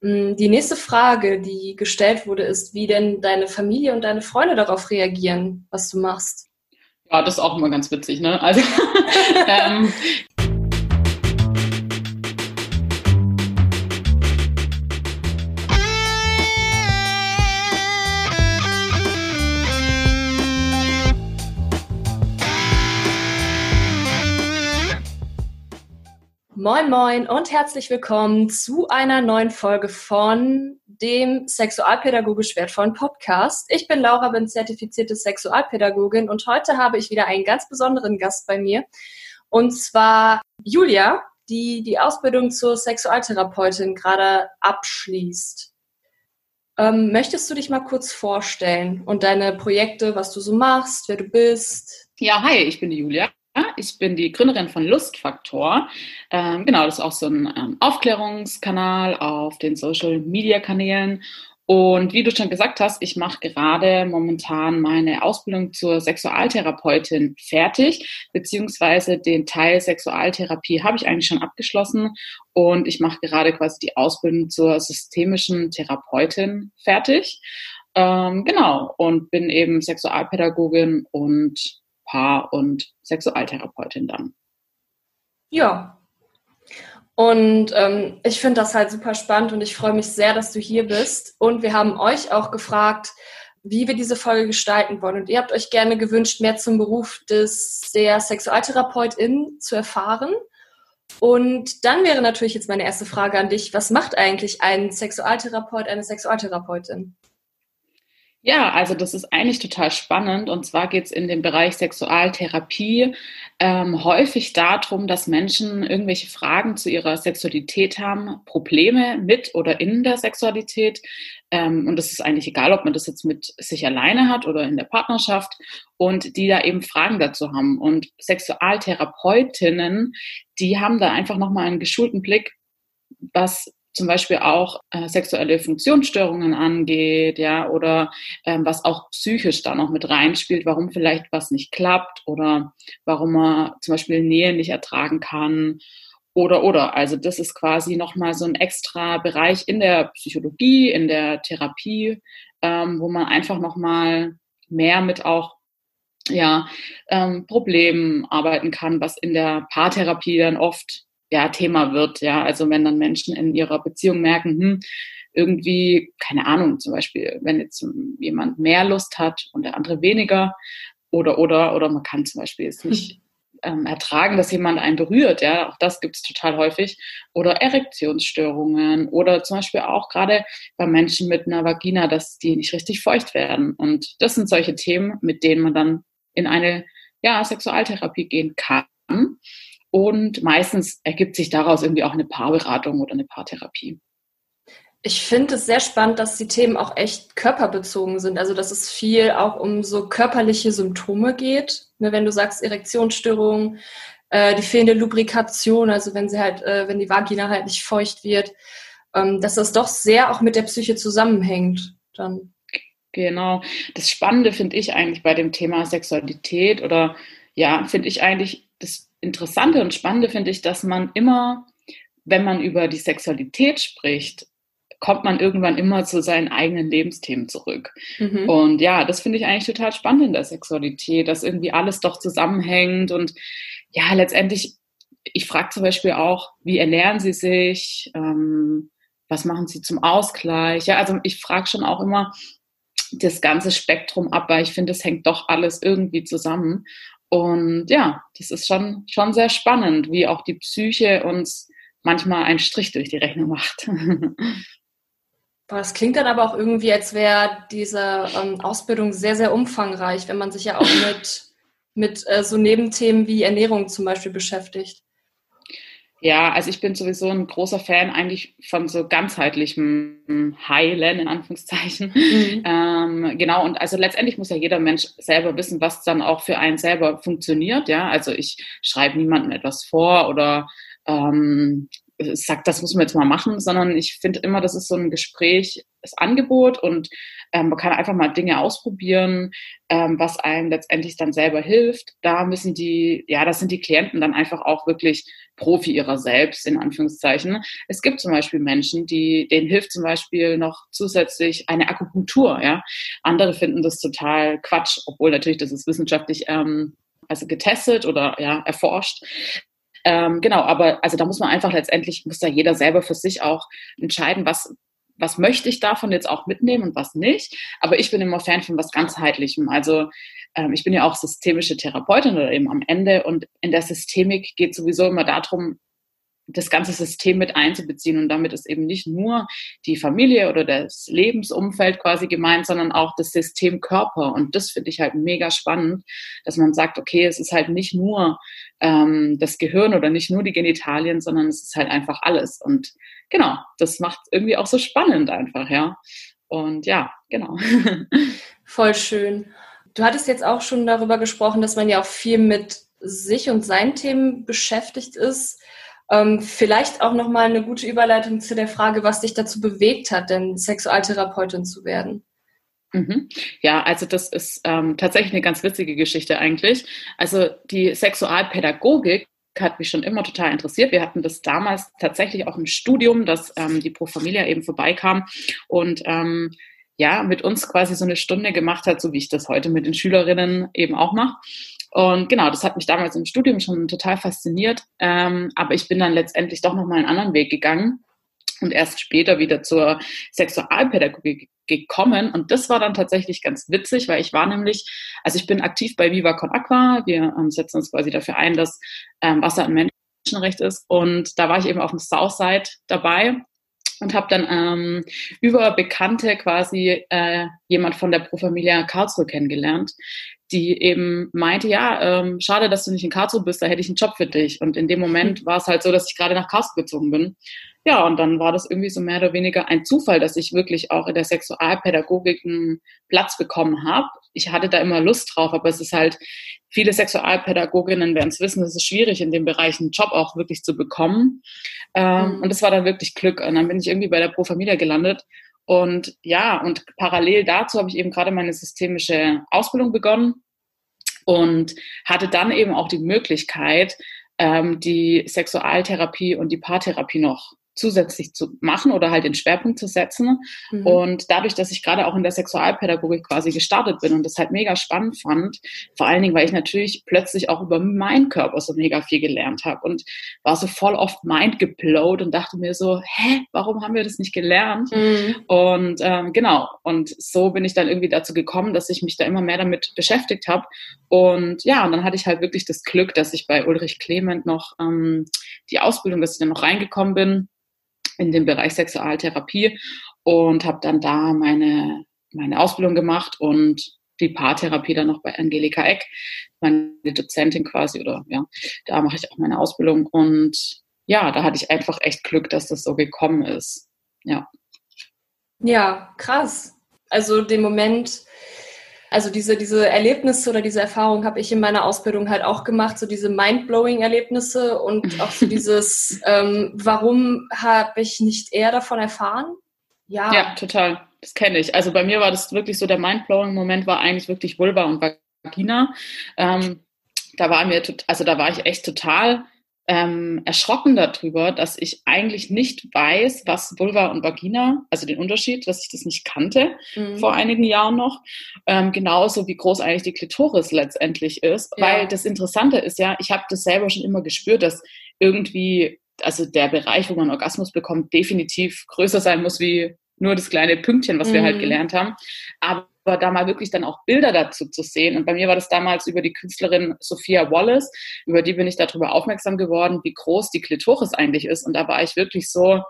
Mm, die nächste Frage, die gestellt wurde, ist, wie denn deine Familie und deine Freunde darauf reagieren, was du machst. Ja, das ist auch immer ganz witzig, ne? Also ähm, Moin, moin und herzlich willkommen zu einer neuen Folge von dem sexualpädagogisch wertvollen Podcast. Ich bin Laura, bin zertifizierte Sexualpädagogin und heute habe ich wieder einen ganz besonderen Gast bei mir und zwar Julia, die die Ausbildung zur Sexualtherapeutin gerade abschließt. Ähm, möchtest du dich mal kurz vorstellen und deine Projekte, was du so machst, wer du bist? Ja, hi, ich bin die Julia. Ich bin die Gründerin von Lustfaktor. Ähm, genau, das ist auch so ein ähm, Aufklärungskanal auf den Social-Media-Kanälen. Und wie du schon gesagt hast, ich mache gerade momentan meine Ausbildung zur Sexualtherapeutin fertig, beziehungsweise den Teil Sexualtherapie habe ich eigentlich schon abgeschlossen und ich mache gerade quasi die Ausbildung zur systemischen Therapeutin fertig. Ähm, genau, und bin eben Sexualpädagogin und Paar- und Sexualtherapeutin dann. Ja. Und ähm, ich finde das halt super spannend und ich freue mich sehr, dass du hier bist. Und wir haben euch auch gefragt, wie wir diese Folge gestalten wollen. Und ihr habt euch gerne gewünscht, mehr zum Beruf des, der Sexualtherapeutin zu erfahren. Und dann wäre natürlich jetzt meine erste Frage an dich. Was macht eigentlich ein Sexualtherapeut, eine Sexualtherapeutin? Ja, also das ist eigentlich total spannend. Und zwar geht es in dem Bereich Sexualtherapie ähm, häufig darum, dass Menschen irgendwelche Fragen zu ihrer Sexualität haben, Probleme mit oder in der Sexualität. Ähm, und das ist eigentlich egal, ob man das jetzt mit sich alleine hat oder in der Partnerschaft und die da eben Fragen dazu haben. Und Sexualtherapeutinnen, die haben da einfach nochmal einen geschulten Blick, was zum Beispiel auch äh, sexuelle Funktionsstörungen angeht, ja, oder ähm, was auch psychisch da noch mit reinspielt, warum vielleicht was nicht klappt oder warum man zum Beispiel Nähe nicht ertragen kann oder oder. Also das ist quasi nochmal so ein extra Bereich in der Psychologie, in der Therapie, ähm, wo man einfach nochmal mehr mit auch ja, ähm, Problemen arbeiten kann, was in der Paartherapie dann oft ja, Thema wird. Ja, also wenn dann Menschen in ihrer Beziehung merken, hm, irgendwie, keine Ahnung, zum Beispiel, wenn jetzt jemand mehr Lust hat und der andere weniger, oder, oder, oder man kann zum Beispiel es nicht ähm, ertragen, dass jemand einen berührt, ja, auch das gibt es total häufig, oder Erektionsstörungen, oder zum Beispiel auch gerade bei Menschen mit einer Vagina, dass die nicht richtig feucht werden. Und das sind solche Themen, mit denen man dann in eine, ja, Sexualtherapie gehen kann. Und meistens ergibt sich daraus irgendwie auch eine Paarberatung oder eine Paartherapie. Ich finde es sehr spannend, dass die Themen auch echt körperbezogen sind. Also, dass es viel auch um so körperliche Symptome geht. Ne, wenn du sagst Erektionsstörungen, äh, die fehlende Lubrikation, also wenn sie halt, äh, wenn die Vagina halt nicht feucht wird, ähm, dass das doch sehr auch mit der Psyche zusammenhängt. Dann. Genau. Das Spannende finde ich eigentlich bei dem Thema Sexualität oder ja, finde ich eigentlich das Interessante und Spannende finde ich, dass man immer, wenn man über die Sexualität spricht, kommt man irgendwann immer zu seinen eigenen Lebensthemen zurück. Mhm. Und ja, das finde ich eigentlich total spannend in der Sexualität, dass irgendwie alles doch zusammenhängt und ja, letztendlich, ich frage zum Beispiel auch, wie ernähren Sie sich? Ähm, was machen Sie zum Ausgleich? Ja, also ich frage schon auch immer das ganze Spektrum ab, weil ich finde, es hängt doch alles irgendwie zusammen. Und ja, das ist schon, schon sehr spannend, wie auch die Psyche uns manchmal einen Strich durch die Rechnung macht. Das klingt dann aber auch irgendwie, als wäre diese ähm, Ausbildung sehr, sehr umfangreich, wenn man sich ja auch mit, mit äh, so Nebenthemen wie Ernährung zum Beispiel beschäftigt. Ja, also ich bin sowieso ein großer Fan eigentlich von so ganzheitlichem Heilen, in Anführungszeichen. Mhm. Ähm, genau, und also letztendlich muss ja jeder Mensch selber wissen, was dann auch für einen selber funktioniert. Ja, also ich schreibe niemandem etwas vor oder ähm, sage, das muss man jetzt mal machen, sondern ich finde immer, das ist so ein Gespräch, das Angebot und ähm, man kann einfach mal Dinge ausprobieren, ähm, was einem letztendlich dann selber hilft. Da müssen die, ja, das sind die Klienten dann einfach auch wirklich Profi ihrer selbst, in Anführungszeichen. Es gibt zum Beispiel Menschen, die, denen hilft zum Beispiel noch zusätzlich eine Akupunktur, ja. Andere finden das total Quatsch, obwohl natürlich das ist wissenschaftlich ähm, also getestet oder ja, erforscht. Ähm, genau, aber also da muss man einfach letztendlich, muss da jeder selber für sich auch entscheiden, was, was möchte ich davon jetzt auch mitnehmen und was nicht. Aber ich bin immer Fan von was ganzheitlichem. Also ähm, ich bin ja auch systemische Therapeutin oder eben am Ende und in der Systemik geht sowieso immer darum, das ganze System mit einzubeziehen. Und damit ist eben nicht nur die Familie oder das Lebensumfeld quasi gemeint, sondern auch das System Körper. Und das finde ich halt mega spannend, dass man sagt, okay, es ist halt nicht nur ähm, das Gehirn oder nicht nur die Genitalien, sondern es ist halt einfach alles. Und genau, das macht irgendwie auch so spannend einfach, ja. Und ja, genau. Voll schön. Du hattest jetzt auch schon darüber gesprochen, dass man ja auch viel mit sich und seinen Themen beschäftigt ist. Ähm, vielleicht auch nochmal eine gute Überleitung zu der Frage, was dich dazu bewegt hat, denn Sexualtherapeutin zu werden. Mhm. Ja, also das ist ähm, tatsächlich eine ganz witzige Geschichte eigentlich. Also die Sexualpädagogik hat mich schon immer total interessiert. Wir hatten das damals tatsächlich auch im Studium, dass ähm, die Pro Familia eben vorbeikam und ähm, ja, mit uns quasi so eine Stunde gemacht hat, so wie ich das heute mit den Schülerinnen eben auch mache. Und genau, das hat mich damals im Studium schon total fasziniert. Ähm, aber ich bin dann letztendlich doch nochmal einen anderen Weg gegangen und erst später wieder zur Sexualpädagogik gekommen. Und das war dann tatsächlich ganz witzig, weil ich war nämlich, also ich bin aktiv bei Viva Con Aqua. Wir ähm, setzen uns quasi dafür ein, dass ähm, Wasser ein Menschenrecht ist. Und da war ich eben auf dem Southside dabei und habe dann ähm, über Bekannte quasi äh, jemand von der Pro Familia Karlsruhe kennengelernt, die eben meinte, ja, ähm, schade, dass du nicht in Karlsruhe bist, da hätte ich einen Job für dich. Und in dem Moment war es halt so, dass ich gerade nach Karlsruhe gezogen bin. Ja, und dann war das irgendwie so mehr oder weniger ein Zufall, dass ich wirklich auch in der Sexualpädagogik einen Platz bekommen habe. Ich hatte da immer Lust drauf, aber es ist halt, viele Sexualpädagoginnen werden es wissen, es ist schwierig, in dem Bereich einen Job auch wirklich zu bekommen. Ähm, mhm. Und das war dann wirklich Glück. Und dann bin ich irgendwie bei der Pro Familia gelandet und ja, und parallel dazu habe ich eben gerade meine systemische Ausbildung begonnen und hatte dann eben auch die Möglichkeit, ähm, die Sexualtherapie und die Paartherapie noch zusätzlich zu machen oder halt den Schwerpunkt zu setzen. Mhm. Und dadurch, dass ich gerade auch in der Sexualpädagogik quasi gestartet bin und das halt mega spannend fand, vor allen Dingen, weil ich natürlich plötzlich auch über meinen Körper so mega viel gelernt habe und war so voll oft mind geblowt und dachte mir so, hä, warum haben wir das nicht gelernt? Mhm. Und ähm, genau, und so bin ich dann irgendwie dazu gekommen, dass ich mich da immer mehr damit beschäftigt habe. Und ja, und dann hatte ich halt wirklich das Glück, dass ich bei Ulrich Clement noch ähm, die Ausbildung, dass ich dann noch reingekommen bin in dem Bereich Sexualtherapie und habe dann da meine, meine Ausbildung gemacht und die Paartherapie dann noch bei Angelika Eck, meine Dozentin quasi, oder ja, da mache ich auch meine Ausbildung und ja, da hatte ich einfach echt Glück, dass das so gekommen ist. Ja. Ja, krass. Also den Moment, also diese, diese Erlebnisse oder diese Erfahrung habe ich in meiner Ausbildung halt auch gemacht, so diese mind-blowing Erlebnisse und auch so dieses, ähm, warum habe ich nicht eher davon erfahren? Ja. Ja, total. Das kenne ich. Also bei mir war das wirklich so, der mind-blowing Moment war eigentlich wirklich Vulva und Vagina. Ähm, da war mir, also da war ich echt total ähm, erschrocken darüber, dass ich eigentlich nicht weiß, was Vulva und Vagina, also den Unterschied, dass ich das nicht kannte mhm. vor einigen Jahren noch. Ähm, genauso wie groß eigentlich die Klitoris letztendlich ist. Ja. Weil das Interessante ist ja, ich habe das selber schon immer gespürt, dass irgendwie, also der Bereich, wo man Orgasmus bekommt, definitiv größer sein muss wie nur das kleine Pünktchen, was mhm. wir halt mhm. gelernt haben. Aber da mal wirklich dann auch Bilder dazu zu sehen. Und bei mir war das damals über die Künstlerin Sophia Wallace, über die bin ich darüber aufmerksam geworden, wie groß die Klitoris eigentlich ist. Und da war ich wirklich so,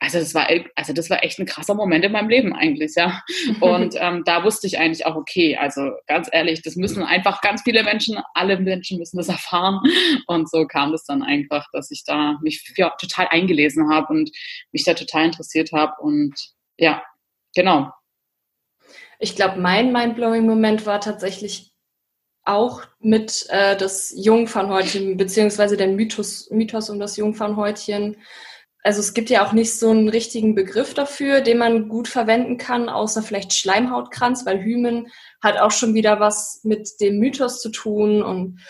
also das war, also das war echt ein krasser Moment in meinem Leben eigentlich, ja. Und ähm, da wusste ich eigentlich auch, okay, also ganz ehrlich, das müssen einfach ganz viele Menschen, alle Menschen müssen das erfahren. Und so kam das dann einfach, dass ich da mich ja, total eingelesen habe und mich da total interessiert habe. Und ja, genau. Ich glaube, mein Mindblowing-Moment war tatsächlich auch mit äh, das Jungfernhäutchen, beziehungsweise der Mythos, Mythos um das Jungfernhäutchen. Also es gibt ja auch nicht so einen richtigen Begriff dafür, den man gut verwenden kann, außer vielleicht Schleimhautkranz, weil Hymen hat auch schon wieder was mit dem Mythos zu tun. Und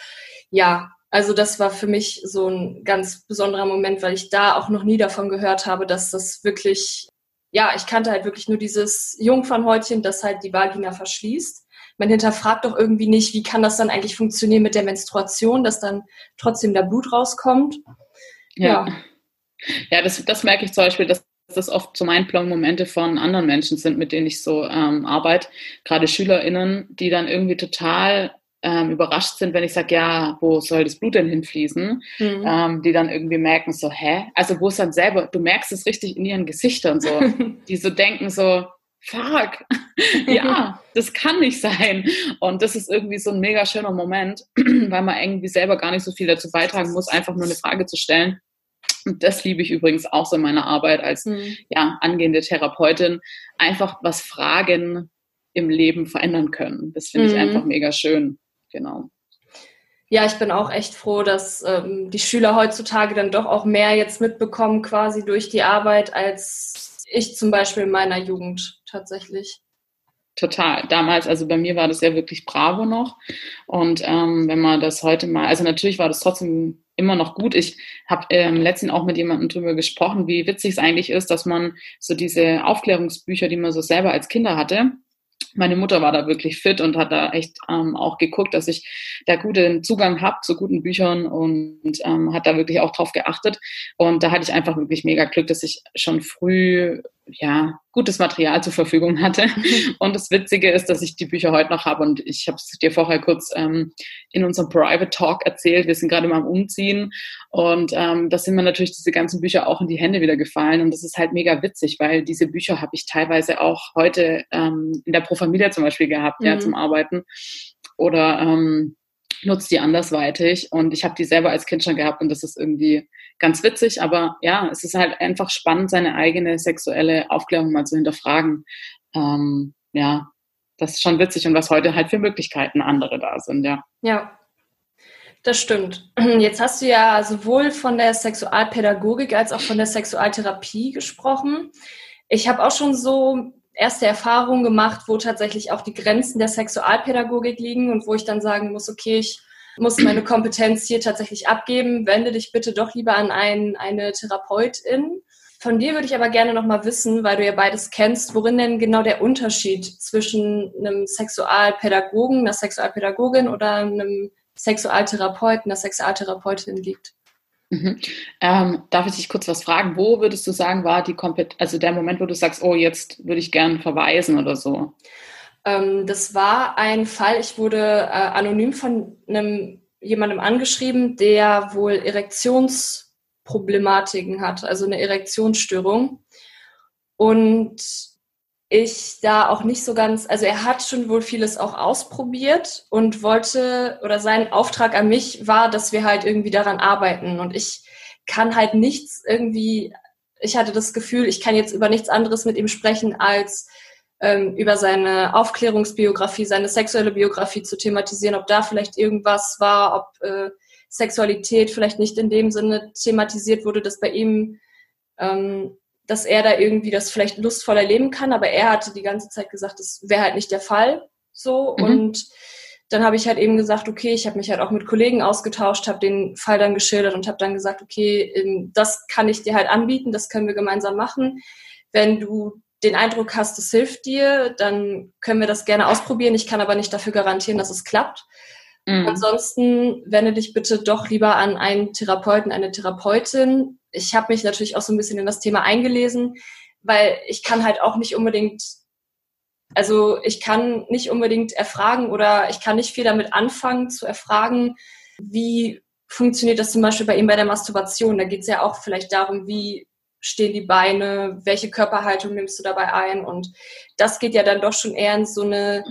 ja, Also das war für mich so ein ganz besonderer Moment, weil ich da auch noch nie davon gehört habe, dass das wirklich, ja, ich kannte halt wirklich nur dieses Jungfernhäutchen, das halt die Vagina verschließt. Man hinterfragt doch irgendwie nicht, wie kann das dann eigentlich funktionieren mit der Menstruation, dass dann trotzdem der Blut rauskommt. Ja. Ja, ja das, das merke ich zum Beispiel, dass das oft so Mindblowing-Momente von anderen Menschen sind, mit denen ich so ähm, arbeite, gerade SchülerInnen, die dann irgendwie total ähm, überrascht sind, wenn ich sage, ja, wo soll das Blut denn hinfließen? Mhm. Ähm, die dann irgendwie merken so, hä? Also wo es dann selber, du merkst es richtig in ihren Gesichtern so, die so denken so, fuck, ja, das kann nicht sein. Und das ist irgendwie so ein mega schöner Moment, weil man irgendwie selber gar nicht so viel dazu beitragen muss, einfach nur eine Frage zu stellen. Und das liebe ich übrigens auch so in meiner Arbeit als mhm. ja, angehende Therapeutin. Einfach was Fragen im Leben verändern können. Das finde ich mhm. einfach mega schön genau. Ja, ich bin auch echt froh, dass ähm, die Schüler heutzutage dann doch auch mehr jetzt mitbekommen, quasi durch die Arbeit, als ich zum Beispiel in meiner Jugend tatsächlich. Total. Damals, also bei mir war das ja wirklich Bravo noch. Und ähm, wenn man das heute mal, also natürlich war das trotzdem immer noch gut. Ich habe ähm, letztens auch mit jemandem drüber gesprochen, wie witzig es eigentlich ist, dass man so diese Aufklärungsbücher, die man so selber als Kinder hatte, meine Mutter war da wirklich fit und hat da echt ähm, auch geguckt, dass ich da guten Zugang habe zu guten Büchern und ähm, hat da wirklich auch drauf geachtet. Und da hatte ich einfach wirklich mega Glück, dass ich schon früh ja, gutes Material zur Verfügung hatte. Und das Witzige ist, dass ich die Bücher heute noch habe und ich habe es dir vorher kurz ähm, in unserem Private Talk erzählt. Wir sind gerade mal am Umziehen und ähm, da sind mir natürlich diese ganzen Bücher auch in die Hände wieder gefallen und das ist halt mega witzig, weil diese Bücher habe ich teilweise auch heute ähm, in der Pro Familia zum Beispiel gehabt, mhm. ja, zum Arbeiten oder ähm, nutze die andersweitig und ich habe die selber als Kind schon gehabt und das ist irgendwie ganz witzig, aber ja, es ist halt einfach spannend, seine eigene sexuelle Aufklärung mal zu hinterfragen. Ähm, ja, das ist schon witzig und was heute halt für Möglichkeiten andere da sind, ja. Ja, das stimmt. Jetzt hast du ja sowohl von der Sexualpädagogik als auch von der Sexualtherapie gesprochen. Ich habe auch schon so erste Erfahrungen gemacht, wo tatsächlich auch die Grenzen der Sexualpädagogik liegen und wo ich dann sagen muss, okay, ich muss meine Kompetenz hier tatsächlich abgeben. Wende dich bitte doch lieber an ein, eine Therapeutin. Von dir würde ich aber gerne noch mal wissen, weil du ja beides kennst, worin denn genau der Unterschied zwischen einem Sexualpädagogen, einer Sexualpädagogin oder einem Sexualtherapeuten, einer Sexualtherapeutin liegt. Mhm. Ähm, darf ich dich kurz was fragen? Wo würdest du sagen, war die Kompet also der Moment, wo du sagst, oh, jetzt würde ich gern verweisen oder so? Ähm, das war ein Fall, ich wurde äh, anonym von einem jemandem angeschrieben, der wohl Erektionsproblematiken hat, also eine Erektionsstörung. Und ich da auch nicht so ganz, also er hat schon wohl vieles auch ausprobiert und wollte, oder sein Auftrag an mich war, dass wir halt irgendwie daran arbeiten. Und ich kann halt nichts irgendwie, ich hatte das Gefühl, ich kann jetzt über nichts anderes mit ihm sprechen, als ähm, über seine Aufklärungsbiografie, seine sexuelle Biografie zu thematisieren, ob da vielleicht irgendwas war, ob äh, Sexualität vielleicht nicht in dem Sinne thematisiert wurde, dass bei ihm ähm, dass er da irgendwie das vielleicht lustvoll erleben kann, aber er hatte die ganze Zeit gesagt, das wäre halt nicht der Fall so mhm. und dann habe ich halt eben gesagt, okay, ich habe mich halt auch mit Kollegen ausgetauscht, habe den Fall dann geschildert und habe dann gesagt, okay, ähm, das kann ich dir halt anbieten, das können wir gemeinsam machen. Wenn du den Eindruck hast, es hilft dir, dann können wir das gerne ausprobieren. Ich kann aber nicht dafür garantieren, dass es klappt. Mhm. Ansonsten wende dich bitte doch lieber an einen Therapeuten, eine Therapeutin, ich habe mich natürlich auch so ein bisschen in das Thema eingelesen, weil ich kann halt auch nicht unbedingt, also ich kann nicht unbedingt erfragen oder ich kann nicht viel damit anfangen zu erfragen, wie funktioniert das zum Beispiel bei ihm bei der Masturbation. Da geht es ja auch vielleicht darum, wie stehen die Beine, welche Körperhaltung nimmst du dabei ein und das geht ja dann doch schon eher in so eine,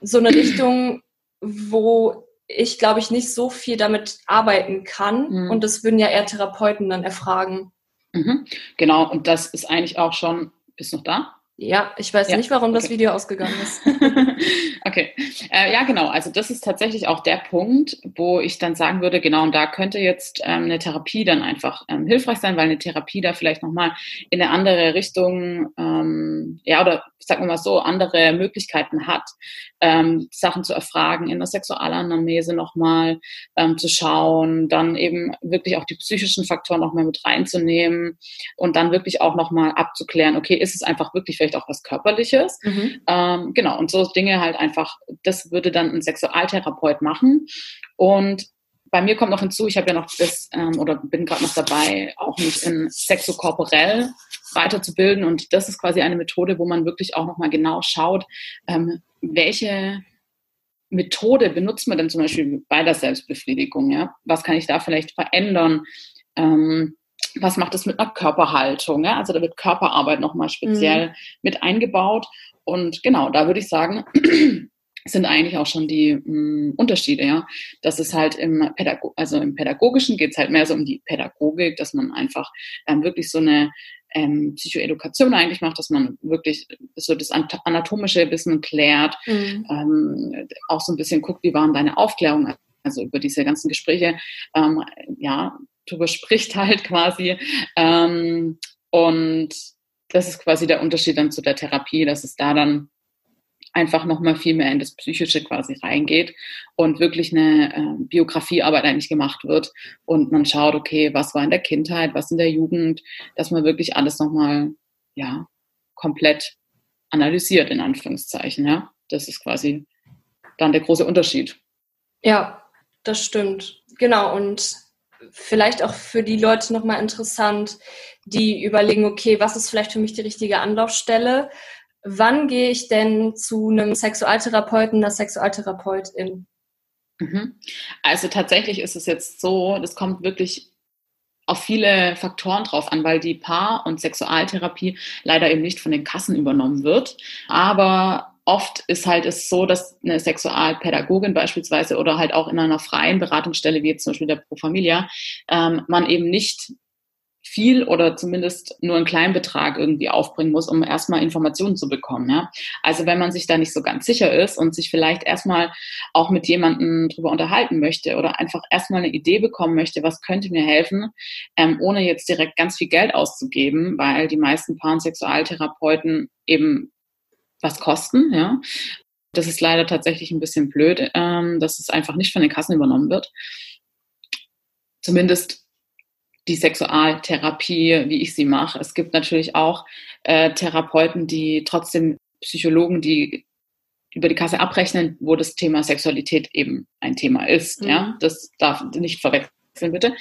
so eine Richtung, wo ich, glaube ich, nicht so viel damit arbeiten kann. Mhm. Und das würden ja eher Therapeuten dann erfragen. Mhm. Genau, und das ist eigentlich auch schon, bist noch da? Ja, ich weiß ja. nicht, warum das Video ausgegangen ist. okay. Äh, ja, genau. Also das ist tatsächlich auch der Punkt, wo ich dann sagen würde, genau, und da könnte jetzt ähm, eine Therapie dann einfach ähm, hilfreich sein, weil eine Therapie da vielleicht nochmal in eine andere Richtung, ähm, ja, oder sagen wir mal so, andere Möglichkeiten hat, ähm, Sachen zu erfragen, in der Sexualanamnese nochmal ähm, zu schauen, dann eben wirklich auch die psychischen Faktoren nochmal mit reinzunehmen und dann wirklich auch nochmal abzuklären, okay, ist es einfach wirklich vielleicht auch was Körperliches? Mhm. Ähm, genau, und so Dinge halt einfach, das würde dann ein Sexualtherapeut machen. Und bei mir kommt noch hinzu, ich habe ja noch das ähm, oder bin gerade noch dabei, auch mich in sexokorporell weiterzubilden. Und das ist quasi eine Methode, wo man wirklich auch nochmal genau schaut, ähm, welche Methode benutzt man denn zum Beispiel bei der Selbstbefriedigung? Ja? Was kann ich da vielleicht verändern? Ähm, was macht es mit einer Körperhaltung? Ja? Also da wird Körperarbeit nochmal speziell mhm. mit eingebaut. Und genau, da würde ich sagen, sind eigentlich auch schon die mh, hm, Unterschiede, ja. Das ist halt im Pädago also im Pädagogischen geht es halt mehr so um die Pädagogik, dass man einfach ähm, wirklich so eine ähm, Psychoedukation eigentlich macht, dass man wirklich so das Anatomische bisschen klärt, mhm. ähm, auch so ein bisschen guckt, wie waren deine Aufklärungen, also über diese ganzen Gespräche, ähm, ja, darüber spricht halt quasi. Ähm, und das ist quasi der Unterschied dann zu der Therapie, dass es da dann einfach nochmal viel mehr in das Psychische quasi reingeht und wirklich eine äh, Biografiearbeit eigentlich gemacht wird und man schaut, okay, was war in der Kindheit, was in der Jugend, dass man wirklich alles nochmal, ja, komplett analysiert, in Anführungszeichen, ja. Das ist quasi dann der große Unterschied. Ja, das stimmt. Genau, und vielleicht auch für die Leute nochmal interessant, die überlegen, okay, was ist vielleicht für mich die richtige Anlaufstelle? wann gehe ich denn zu einem Sexualtherapeuten, einer Sexualtherapeutin? Mhm. Also tatsächlich ist es jetzt so, das kommt wirklich auf viele Faktoren drauf an, weil die Paar- und Sexualtherapie leider eben nicht von den Kassen übernommen wird. Aber oft ist halt es so, dass eine Sexualpädagogin beispielsweise oder halt auch in einer freien Beratungsstelle wie jetzt zum Beispiel der Pro Familia ähm, man eben nicht viel oder zumindest nur einen kleinen Betrag irgendwie aufbringen muss, um erstmal Informationen zu bekommen. Ja? Also wenn man sich da nicht so ganz sicher ist und sich vielleicht erstmal auch mit jemandem drüber unterhalten möchte oder einfach erstmal eine Idee bekommen möchte, was könnte mir helfen, ähm, ohne jetzt direkt ganz viel Geld auszugeben, weil die meisten Paar- und Sexualtherapeuten eben was kosten, ja. Das ist leider tatsächlich ein bisschen blöd, ähm, dass es einfach nicht von den Kassen übernommen wird. Zumindest die Sexualtherapie, wie ich sie mache. Es gibt natürlich auch äh, Therapeuten, die trotzdem Psychologen, die über die Kasse abrechnen, wo das Thema Sexualität eben ein Thema ist. Mhm. Ja, das darf nicht verwechseln bitte.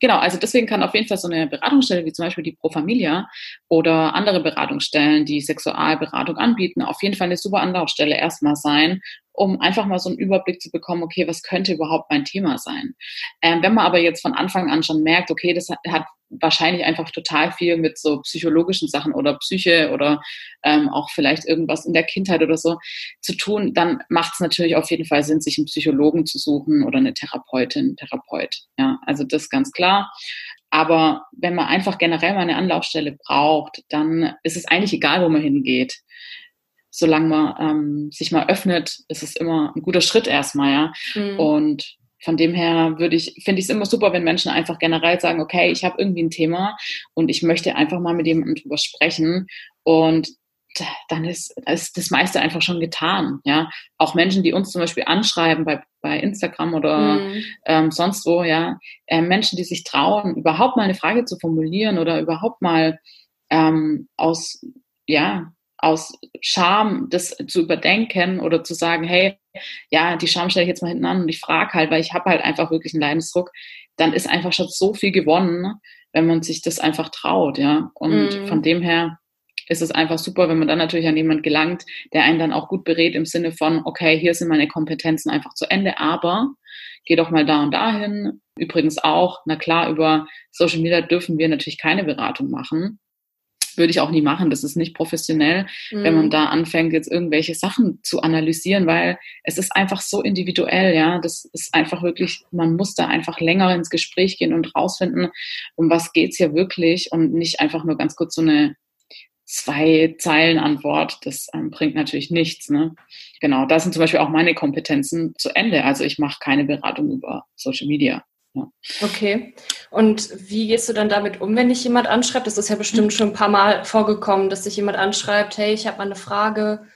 Genau, also deswegen kann auf jeden Fall so eine Beratungsstelle wie zum Beispiel die Pro Familia oder andere Beratungsstellen, die Sexualberatung anbieten, auf jeden Fall eine super Anlaufstelle erstmal sein, um einfach mal so einen Überblick zu bekommen, okay, was könnte überhaupt mein Thema sein. Ähm, wenn man aber jetzt von Anfang an schon merkt, okay, das hat, hat wahrscheinlich einfach total viel mit so psychologischen Sachen oder Psyche oder ähm, auch vielleicht irgendwas in der Kindheit oder so zu tun, dann macht es natürlich auf jeden Fall Sinn, sich einen Psychologen zu suchen oder eine Therapeutin, Therapeut. Ja, also das ist ganz klar. Aber wenn man einfach generell mal eine Anlaufstelle braucht, dann ist es eigentlich egal, wo man hingeht solange man ähm, sich mal öffnet, ist es immer ein guter Schritt erstmal, ja. Mhm. Und von dem her würde ich, finde ich es immer super, wenn Menschen einfach generell sagen, okay, ich habe irgendwie ein Thema und ich möchte einfach mal mit jemandem drüber sprechen. Und dann ist, ist das meiste einfach schon getan. Ja, auch Menschen, die uns zum Beispiel anschreiben bei, bei Instagram oder mhm. ähm, sonst wo, ja, äh, Menschen, die sich trauen, überhaupt mal eine Frage zu formulieren oder überhaupt mal ähm, aus ja aus Scham das zu überdenken oder zu sagen, hey, ja, die Scham stelle ich jetzt mal hinten an und ich frage halt, weil ich habe halt einfach wirklich einen Leidensdruck, dann ist einfach schon so viel gewonnen, wenn man sich das einfach traut, ja. Und mm. von dem her ist es einfach super, wenn man dann natürlich an jemand gelangt, der einen dann auch gut berät im Sinne von, okay, hier sind meine Kompetenzen einfach zu Ende, aber geh doch mal da und dahin. Übrigens auch, na klar, über Social Media dürfen wir natürlich keine Beratung machen würde ich auch nie machen. Das ist nicht professionell, mhm. wenn man mhm. da anfängt, jetzt irgendwelche Sachen zu analysieren, weil es ist einfach so individuell, ja. Das ist einfach wirklich, man muss da einfach länger ins Gespräch gehen und rausfinden, um was geht's hier wirklich und nicht einfach nur ganz kurz so eine zwei Zeilen Antwort, das ähm, bringt natürlich nichts. Ne? Genau, da sind zum Beispiel auch meine Kompetenzen zu Ende. Also ich mache keine Beratung über Social Media. Ja. Okay. Und wie gehst du dann damit um, wenn dich jemand anschreibt? Das ist ja bestimmt schon ein paar Mal vorgekommen, dass dich jemand anschreibt, hey, ich habe mal eine Frage.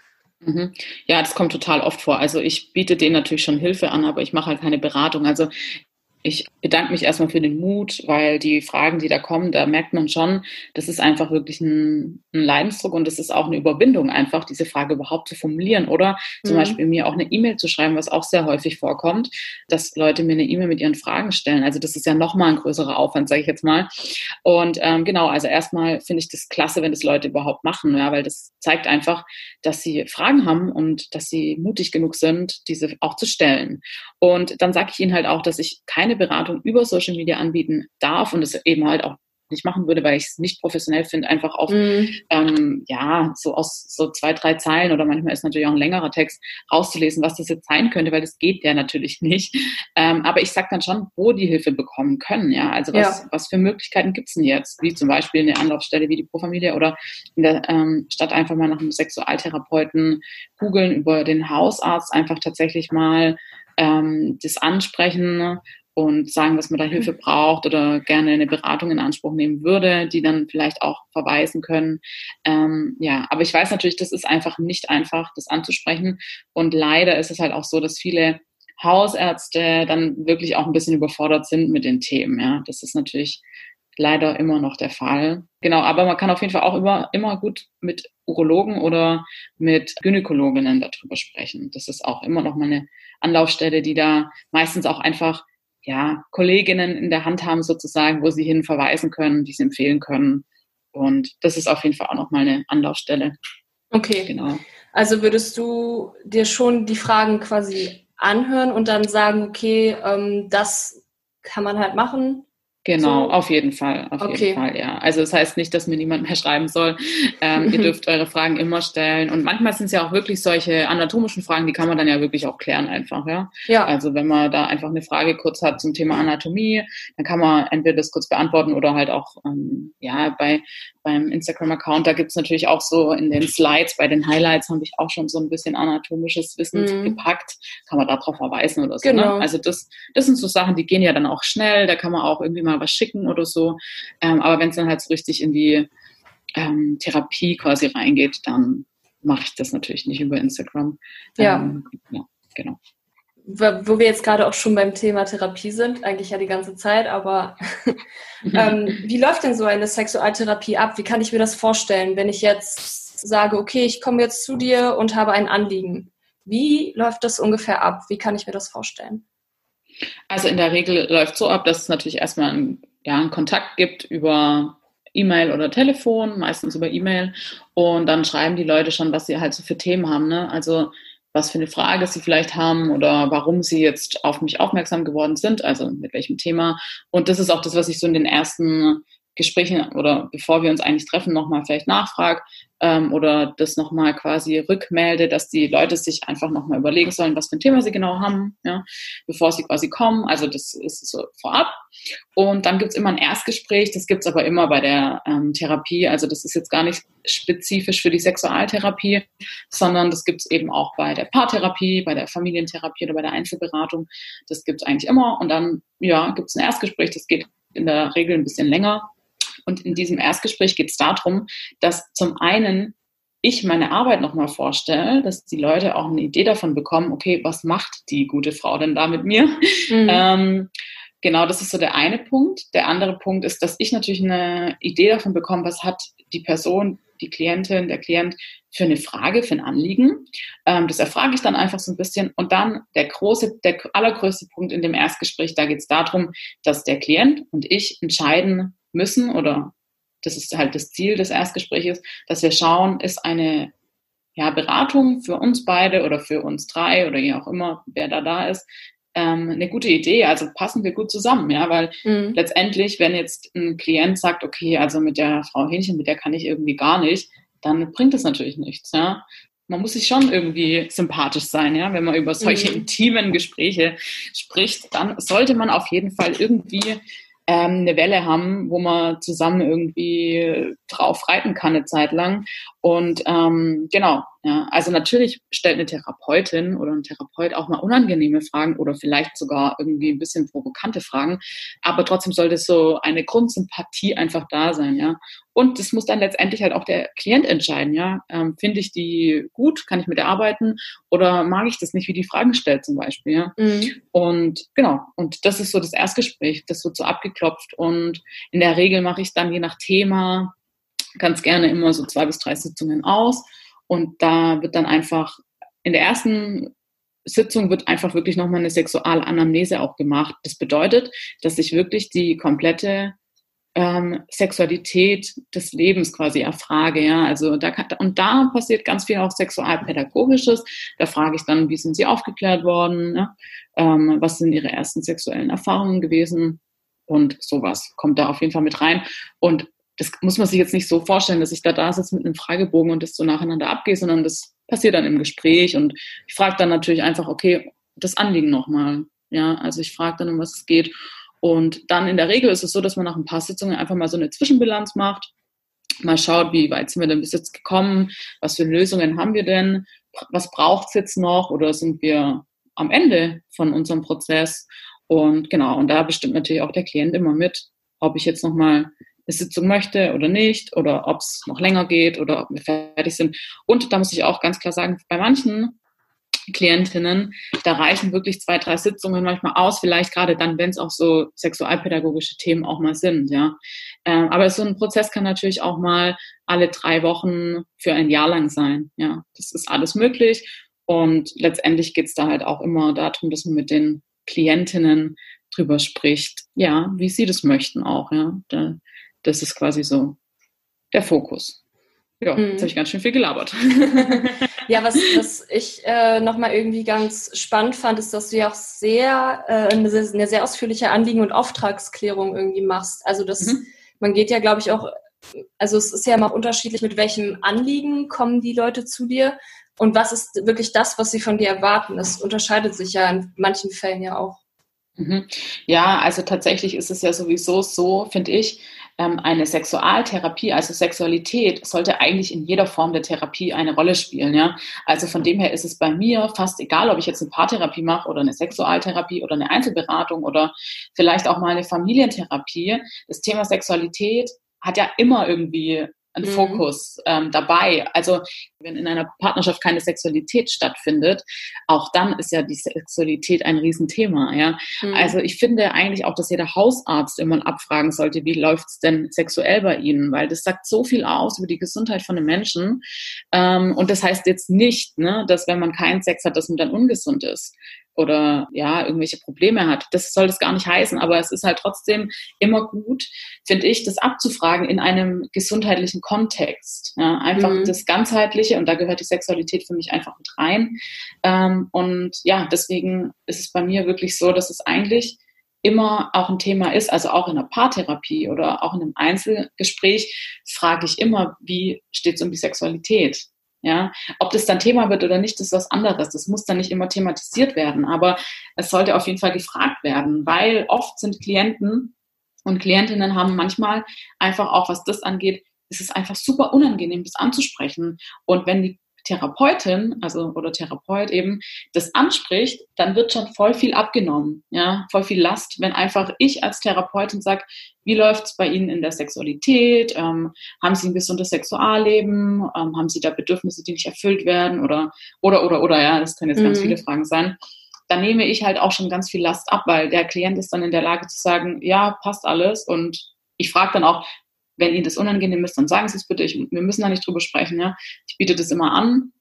Mhm. Ja, das kommt total oft vor. Also ich biete denen natürlich schon Hilfe an, aber ich mache halt keine Beratung. Also ich bedanke mich erstmal für den Mut, weil die Fragen, die da kommen, da merkt man schon, das ist einfach wirklich ein, ein Leidensdruck und das ist auch eine Überwindung, einfach diese Frage überhaupt zu formulieren oder zum mhm. Beispiel mir auch eine E-Mail zu schreiben, was auch sehr häufig vorkommt, dass Leute mir eine E-Mail mit ihren Fragen stellen. Also das ist ja nochmal ein größerer Aufwand, sage ich jetzt mal. Und ähm, genau, also erstmal finde ich das klasse, wenn das Leute überhaupt machen, ja, weil das zeigt einfach, dass sie Fragen haben und dass sie mutig genug sind, diese auch zu stellen. Und dann sage ich ihnen halt auch, dass ich keine Beratung über Social Media anbieten darf und es eben halt auch nicht machen würde, weil ich es nicht professionell finde, einfach auf, mm. ähm, ja, so aus so zwei, drei Zeilen oder manchmal ist natürlich auch ein längerer Text rauszulesen, was das jetzt sein könnte, weil das geht ja natürlich nicht. Ähm, aber ich sage dann schon, wo die Hilfe bekommen können, ja. Also was, ja. was für Möglichkeiten gibt es denn jetzt? Wie zum Beispiel eine Anlaufstelle wie die Pro Familie oder in der ähm, Stadt einfach mal nach einem Sexualtherapeuten googeln, über den Hausarzt einfach tatsächlich mal ähm, das ansprechen und sagen, dass man da Hilfe braucht oder gerne eine Beratung in Anspruch nehmen würde, die dann vielleicht auch verweisen können. Ähm, ja, aber ich weiß natürlich, das ist einfach nicht einfach, das anzusprechen. Und leider ist es halt auch so, dass viele Hausärzte dann wirklich auch ein bisschen überfordert sind mit den Themen. Ja, das ist natürlich leider immer noch der Fall. Genau, aber man kann auf jeden Fall auch immer, immer gut mit Urologen oder mit Gynäkologinnen darüber sprechen. Das ist auch immer noch mal eine Anlaufstelle, die da meistens auch einfach ja, Kolleginnen in der Hand haben sozusagen, wo sie hin verweisen können, die sie empfehlen können. Und das ist auf jeden Fall auch nochmal eine Anlaufstelle. Okay. Genau. Also würdest du dir schon die Fragen quasi anhören und dann sagen, okay, ähm, das kann man halt machen, Genau, so? auf jeden Fall, auf okay. jeden Fall, ja. Also das heißt nicht, dass mir niemand mehr schreiben soll. Ähm, ihr dürft eure Fragen immer stellen. Und manchmal sind es ja auch wirklich solche anatomischen Fragen, die kann man dann ja wirklich auch klären einfach, ja. ja. Also wenn man da einfach eine Frage kurz hat zum Thema Anatomie, dann kann man entweder das kurz beantworten oder halt auch, ähm, ja, bei beim Instagram-Account, da gibt's natürlich auch so in den Slides, bei den Highlights habe ich auch schon so ein bisschen anatomisches Wissen mm. gepackt. Kann man darauf verweisen oder so. Ne? Genau. Ne? Also das, das sind so Sachen, die gehen ja dann auch schnell, da kann man auch irgendwie mal was schicken oder so. Ähm, aber wenn es dann halt so richtig in die ähm, Therapie quasi reingeht, dann mache ich das natürlich nicht über Instagram. Ja. Ähm, ja, genau wo wir jetzt gerade auch schon beim Thema Therapie sind, eigentlich ja die ganze Zeit, aber ähm, wie läuft denn so eine Sexualtherapie ab? Wie kann ich mir das vorstellen, wenn ich jetzt sage, okay, ich komme jetzt zu dir und habe ein Anliegen? Wie läuft das ungefähr ab? Wie kann ich mir das vorstellen? Also in der Regel läuft so ab, dass es natürlich erstmal einen, ja, einen Kontakt gibt über E-Mail oder Telefon, meistens über E-Mail. Und dann schreiben die Leute schon, was sie halt so für Themen haben. Ne? Also was für eine Frage sie vielleicht haben oder warum sie jetzt auf mich aufmerksam geworden sind, also mit welchem Thema. Und das ist auch das, was ich so in den ersten Gesprächen oder bevor wir uns eigentlich treffen, nochmal vielleicht nachfrage ähm, oder das nochmal quasi rückmelde, dass die Leute sich einfach nochmal überlegen sollen, was für ein Thema sie genau haben, ja, bevor sie quasi kommen. Also das ist so vorab. Und dann gibt's immer ein Erstgespräch, das gibt's aber immer bei der ähm, Therapie. Also das ist jetzt gar nicht spezifisch für die Sexualtherapie, sondern das gibt's eben auch bei der Paartherapie, bei der Familientherapie oder bei der Einzelberatung. Das gibt's eigentlich immer. Und dann ja, gibt's ein Erstgespräch, das geht in der Regel ein bisschen länger. Und in diesem Erstgespräch geht es darum, dass zum einen ich meine Arbeit nochmal vorstelle, dass die Leute auch eine Idee davon bekommen, okay, was macht die gute Frau denn da mit mir? Mhm. Ähm, genau, das ist so der eine Punkt. Der andere Punkt ist, dass ich natürlich eine Idee davon bekomme, was hat die Person, die Klientin, der Klient für eine Frage, für ein Anliegen. Ähm, das erfrage ich dann einfach so ein bisschen. Und dann der große, der allergrößte Punkt in dem Erstgespräch, da geht es darum, dass der Klient und ich entscheiden, müssen oder das ist halt das Ziel des Erstgesprächs, dass wir schauen, ist eine ja, Beratung für uns beide oder für uns drei oder je auch immer, wer da da ist, ähm, eine gute Idee. Also passen wir gut zusammen, ja, weil mhm. letztendlich, wenn jetzt ein Klient sagt, okay, also mit der Frau Hähnchen, mit der kann ich irgendwie gar nicht, dann bringt das natürlich nichts, ja. Man muss sich schon irgendwie sympathisch sein, ja. Wenn man über solche mhm. intimen Gespräche spricht, dann sollte man auf jeden Fall irgendwie ähm, eine Welle haben, wo man zusammen irgendwie drauf reiten kann eine Zeit lang. Und ähm, genau, ja, also natürlich stellt eine Therapeutin oder ein Therapeut auch mal unangenehme Fragen oder vielleicht sogar irgendwie ein bisschen provokante Fragen, aber trotzdem sollte so eine Grundsympathie einfach da sein, ja. Und das muss dann letztendlich halt auch der Klient entscheiden, ja. Ähm, Finde ich die gut, kann ich mit der arbeiten oder mag ich das nicht, wie die Fragen stellt zum Beispiel, ja. Mhm. Und genau, und das ist so das Erstgespräch, das wird so abgeklopft und in der Regel mache ich dann je nach Thema ganz gerne immer so zwei bis drei Sitzungen aus und da wird dann einfach in der ersten Sitzung wird einfach wirklich nochmal eine Sexualanamnese auch gemacht. Das bedeutet, dass ich wirklich die komplette ähm, Sexualität des Lebens quasi erfrage. Ja, also da kann, und da passiert ganz viel auch sexualpädagogisches. Da frage ich dann, wie sind Sie aufgeklärt worden? Ne? Ähm, was sind Ihre ersten sexuellen Erfahrungen gewesen? Und sowas kommt da auf jeden Fall mit rein. Und das muss man sich jetzt nicht so vorstellen, dass ich da da sitze mit einem Fragebogen und das so nacheinander abgehe, sondern das passiert dann im Gespräch und ich frage dann natürlich einfach, okay, das Anliegen nochmal. Ja, also ich frage dann, um was es geht. Und dann in der Regel ist es so, dass man nach ein paar Sitzungen einfach mal so eine Zwischenbilanz macht, mal schaut, wie weit sind wir denn bis jetzt gekommen, was für Lösungen haben wir denn, was braucht es jetzt noch oder sind wir am Ende von unserem Prozess? Und genau, und da bestimmt natürlich auch der Klient immer mit, ob ich jetzt nochmal eine Sitzung möchte oder nicht oder ob es noch länger geht oder ob wir fertig sind. Und da muss ich auch ganz klar sagen, bei manchen Klientinnen, da reichen wirklich zwei, drei Sitzungen manchmal aus, vielleicht gerade dann, wenn es auch so sexualpädagogische Themen auch mal sind, ja. Ähm, aber so ein Prozess kann natürlich auch mal alle drei Wochen für ein Jahr lang sein, ja. Das ist alles möglich und letztendlich geht es da halt auch immer darum, dass man mit den Klientinnen drüber spricht, ja, wie sie das möchten auch, ja. Da, das ist quasi so der Fokus. Ja, mhm. jetzt habe ich ganz schön viel gelabert. ja, was, was ich äh, nochmal irgendwie ganz spannend fand, ist, dass du ja auch sehr, äh, eine, sehr, eine sehr ausführliche Anliegen- und Auftragsklärung irgendwie machst. Also das, mhm. man geht ja, glaube ich, auch, also es ist ja immer unterschiedlich, mit welchem Anliegen kommen die Leute zu dir und was ist wirklich das, was sie von dir erwarten. Das unterscheidet sich ja in manchen Fällen ja auch. Mhm. Ja, also tatsächlich ist es ja sowieso so, finde ich, eine Sexualtherapie, also Sexualität, sollte eigentlich in jeder Form der Therapie eine Rolle spielen. Ja? Also von dem her ist es bei mir fast egal, ob ich jetzt eine Paartherapie mache oder eine Sexualtherapie oder eine Einzelberatung oder vielleicht auch mal eine Familientherapie. Das Thema Sexualität hat ja immer irgendwie ein mhm. Fokus ähm, dabei. Also wenn in einer Partnerschaft keine Sexualität stattfindet, auch dann ist ja die Sexualität ein Riesenthema. Ja? Mhm. Also ich finde eigentlich auch, dass jeder Hausarzt immer abfragen sollte, wie läuft es denn sexuell bei Ihnen? Weil das sagt so viel aus über die Gesundheit von einem Menschen. Ähm, und das heißt jetzt nicht, ne, dass wenn man keinen Sex hat, dass man dann ungesund ist oder ja, irgendwelche Probleme hat. Das soll das gar nicht heißen, aber es ist halt trotzdem immer gut, finde ich, das abzufragen in einem gesundheitlichen Kontext. Ja, einfach mhm. das Ganzheitliche und da gehört die Sexualität für mich einfach mit rein. Ähm, und ja, deswegen ist es bei mir wirklich so, dass es eigentlich immer auch ein Thema ist, also auch in der Paartherapie oder auch in einem Einzelgespräch, frage ich immer, wie steht es um die Sexualität? Ja, ob das dann Thema wird oder nicht, ist was anderes. Das muss dann nicht immer thematisiert werden, aber es sollte auf jeden Fall gefragt werden, weil oft sind Klienten und Klientinnen haben manchmal einfach auch, was das angeht, ist es einfach super unangenehm, das anzusprechen. Und wenn die Therapeutin, also oder Therapeut eben, das anspricht, dann wird schon voll viel abgenommen, ja, voll viel Last, wenn einfach ich als Therapeutin sage, wie läuft es bei Ihnen in der Sexualität? Ähm, haben Sie ein gesundes Sexualleben? Ähm, haben Sie da Bedürfnisse, die nicht erfüllt werden? Oder, oder, oder, oder, ja, das können jetzt mhm. ganz viele Fragen sein. Da nehme ich halt auch schon ganz viel Last ab, weil der Klient ist dann in der Lage zu sagen, ja, passt alles. Und ich frage dann auch, wenn Ihnen das unangenehm ist, dann sagen Sie es bitte. Ich, wir müssen da nicht drüber sprechen. Ja? Ich biete das immer an,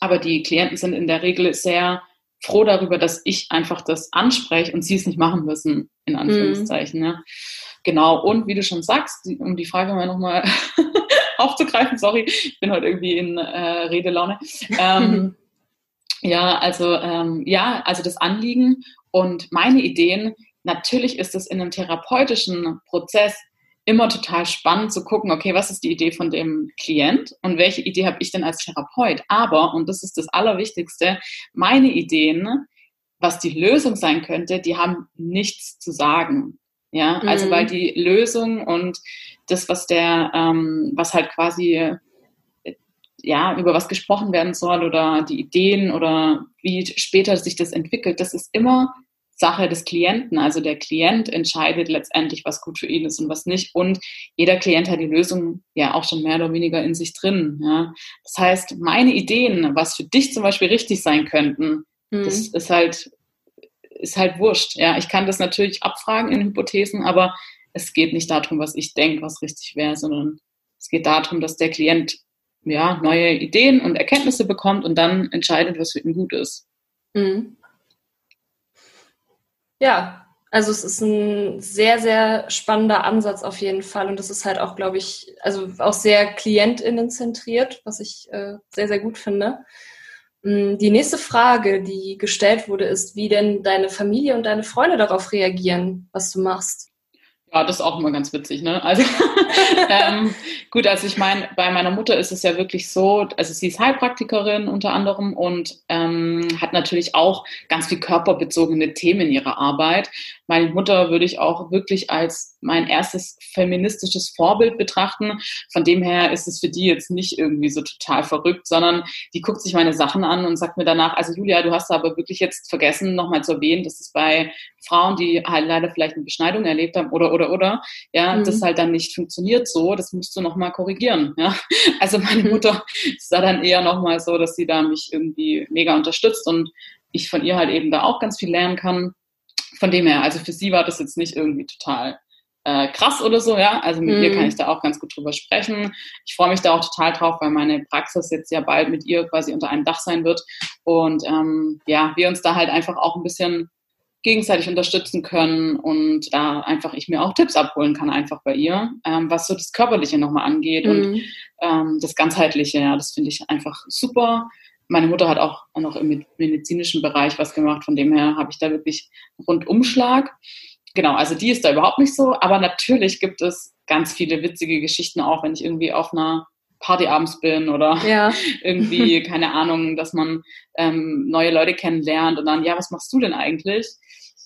aber die Klienten sind in der Regel sehr froh darüber, dass ich einfach das anspreche und sie es nicht machen müssen, in Anführungszeichen. Mhm. Ja. Genau, und wie du schon sagst, um die Frage mal nochmal aufzugreifen, sorry, ich bin heute irgendwie in äh, Redelaune. Ähm, ja, also ähm, ja, also das Anliegen und meine Ideen, natürlich ist es in einem therapeutischen Prozess immer total spannend zu gucken, okay, was ist die Idee von dem Klient und welche Idee habe ich denn als Therapeut? Aber, und das ist das Allerwichtigste, meine Ideen, was die Lösung sein könnte, die haben nichts zu sagen. Ja, also mhm. also weil die Lösung und das, was der, ähm, was halt quasi ja, über was gesprochen werden soll oder die Ideen oder wie später sich das entwickelt, das ist immer Sache des Klienten. Also der Klient entscheidet letztendlich, was gut für ihn ist und was nicht. Und jeder Klient hat die Lösung ja auch schon mehr oder weniger in sich drin. Ja. Das heißt, meine Ideen, was für dich zum Beispiel richtig sein könnten, mhm. das ist halt, ist halt wurscht. Ja, ich kann das natürlich abfragen in Hypothesen, aber es geht nicht darum, was ich denke, was richtig wäre, sondern es geht darum, dass der Klient ja, neue Ideen und Erkenntnisse bekommt und dann entscheidet, was für ihn gut ist. Mhm. Ja, also es ist ein sehr, sehr spannender Ansatz auf jeden Fall. Und das ist halt auch, glaube ich, also auch sehr KlientInnen zentriert, was ich äh, sehr, sehr gut finde. Mm, die nächste Frage, die gestellt wurde, ist, wie denn deine Familie und deine Freunde darauf reagieren, was du machst. Ja, das ist auch immer ganz witzig, ne? Also ähm, gut, also ich meine, bei meiner Mutter ist es ja wirklich so, also sie ist Heilpraktikerin unter anderem und ähm, hat natürlich auch ganz viel körperbezogene Themen in ihrer Arbeit. Meine Mutter würde ich auch wirklich als mein erstes feministisches Vorbild betrachten. Von dem her ist es für die jetzt nicht irgendwie so total verrückt, sondern die guckt sich meine Sachen an und sagt mir danach, also Julia, du hast aber wirklich jetzt vergessen, nochmal zu erwähnen, dass es bei Frauen, die halt leider vielleicht eine Beschneidung erlebt haben oder, oder, oder, ja, mhm. das halt dann nicht funktioniert so, das musst du nochmal korrigieren, ja. Also meine mhm. Mutter ist da dann eher nochmal so, dass sie da mich irgendwie mega unterstützt und ich von ihr halt eben da auch ganz viel lernen kann. Von dem her, also für sie war das jetzt nicht irgendwie total äh, krass oder so, ja. Also mit mhm. ihr kann ich da auch ganz gut drüber sprechen. Ich freue mich da auch total drauf, weil meine Praxis jetzt ja bald mit ihr quasi unter einem Dach sein wird. Und ähm, ja, wir uns da halt einfach auch ein bisschen gegenseitig unterstützen können und da einfach ich mir auch Tipps abholen kann einfach bei ihr, ähm, was so das Körperliche nochmal angeht mhm. und ähm, das Ganzheitliche, ja, das finde ich einfach super. Meine Mutter hat auch noch im medizinischen Bereich was gemacht, von dem her habe ich da wirklich Rundumschlag genau, also die ist da überhaupt nicht so, aber natürlich gibt es ganz viele witzige Geschichten auch, wenn ich irgendwie auf einer Party abends bin oder ja. irgendwie, keine Ahnung, dass man ähm, neue Leute kennenlernt und dann, ja, was machst du denn eigentlich?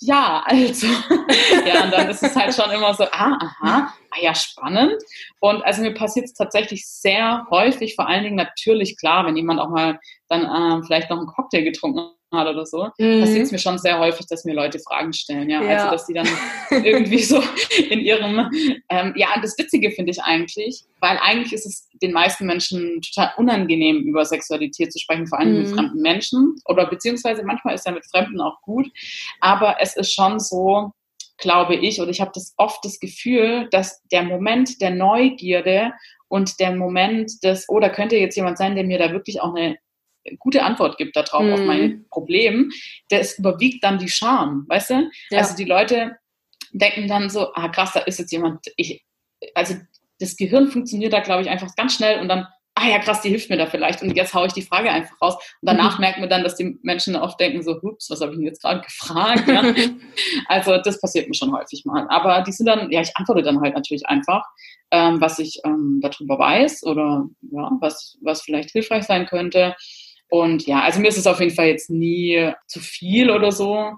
Ja, also, ja, und dann ist es halt schon immer so, ah, aha, ah ja, spannend. Und also mir passiert es tatsächlich sehr häufig, vor allen Dingen natürlich klar, wenn jemand auch mal dann ähm, vielleicht noch einen Cocktail getrunken hat oder so, mhm. passiert es mir schon sehr häufig, dass mir Leute Fragen stellen, ja, also, ja. also dass die dann irgendwie so in ihrem, ähm, ja, das Witzige finde ich eigentlich, weil eigentlich ist es den meisten Menschen total unangenehm, über Sexualität zu sprechen, vor allem mhm. mit fremden Menschen oder beziehungsweise manchmal ist ja mit Fremden auch gut, aber es ist schon so, glaube ich, oder ich habe das oft das Gefühl, dass der Moment der Neugierde und der Moment des, oh, da könnte jetzt jemand sein, der mir da wirklich auch eine gute Antwort gibt darauf mhm. auf mein mhm. Problem, das überwiegt dann die Scham, weißt du? Ja. Also die Leute denken dann so, ah krass, da ist jetzt jemand, ich, also das Gehirn funktioniert da, glaube ich, einfach ganz schnell und dann, ah ja krass, die hilft mir da vielleicht und jetzt haue ich die Frage einfach raus und danach mhm. merkt man dann, dass die Menschen oft denken so, ups, was habe ich denn jetzt gerade gefragt? Ja? also das passiert mir schon häufig mal. Aber die sind dann, ja, ich antworte dann halt natürlich einfach, ähm, was ich ähm, darüber weiß oder ja, was, was vielleicht hilfreich sein könnte. Und ja, also mir ist es auf jeden Fall jetzt nie zu viel oder so.